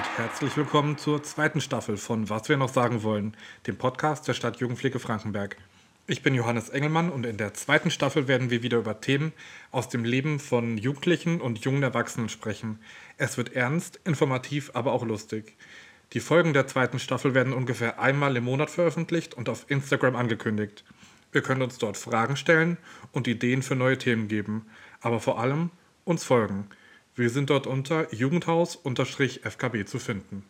und herzlich willkommen zur zweiten Staffel von Was wir noch sagen wollen, dem Podcast der Stadt Jugendpflege Frankenberg. Ich bin Johannes Engelmann und in der zweiten Staffel werden wir wieder über Themen aus dem Leben von Jugendlichen und jungen Erwachsenen sprechen. Es wird ernst, informativ, aber auch lustig. Die Folgen der zweiten Staffel werden ungefähr einmal im Monat veröffentlicht und auf Instagram angekündigt. Wir können uns dort Fragen stellen und Ideen für neue Themen geben, aber vor allem uns folgen. Wir sind dort unter Jugendhaus-FKB zu finden.